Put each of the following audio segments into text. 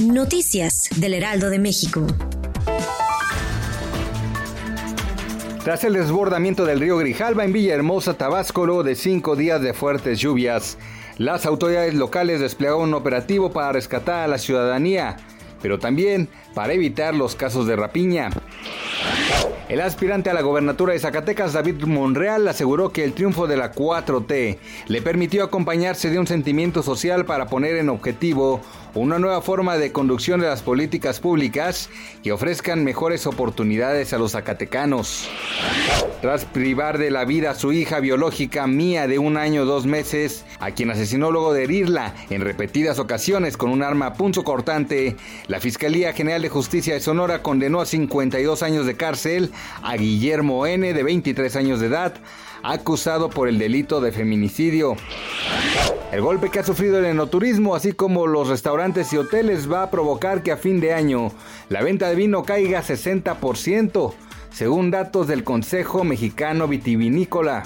Noticias del Heraldo de México. Tras el desbordamiento del río Grijalba en Villahermosa, Tabasco, luego de cinco días de fuertes lluvias, las autoridades locales desplegaron un operativo para rescatar a la ciudadanía, pero también para evitar los casos de rapiña. El aspirante a la gobernatura de Zacatecas, David Monreal, aseguró que el triunfo de la 4T le permitió acompañarse de un sentimiento social para poner en objetivo una nueva forma de conducción de las políticas públicas que ofrezcan mejores oportunidades a los zacatecanos. Tras privar de la vida a su hija biológica Mía de un año dos meses, a quien asesinó luego de herirla en repetidas ocasiones con un arma punzocortante, la Fiscalía General de Justicia de Sonora condenó a 52 años de cárcel a Guillermo N., de 23 años de edad, acusado por el delito de feminicidio. El golpe que ha sufrido el enoturismo, así como los restaurantes y hoteles, va a provocar que a fin de año la venta de vino caiga 60%, según datos del Consejo Mexicano Vitivinícola.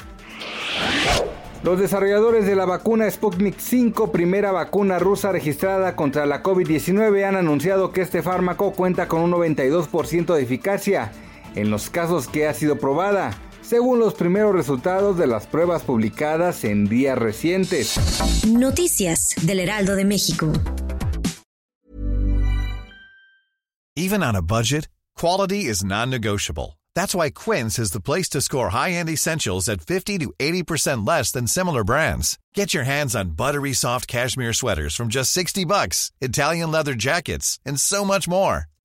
Los desarrolladores de la vacuna Sputnik 5, primera vacuna rusa registrada contra la COVID-19, han anunciado que este fármaco cuenta con un 92% de eficacia en los casos que ha sido probada, según los primeros resultados de las pruebas publicadas en días recientes. Noticias del Heraldo de México. Even on a budget, quality is non-negotiable. That's why Quince is the place to score high-end essentials at 50 to 80% less than similar brands. Get your hands on buttery soft cashmere sweaters from just 60 bucks, Italian leather jackets, and so much more.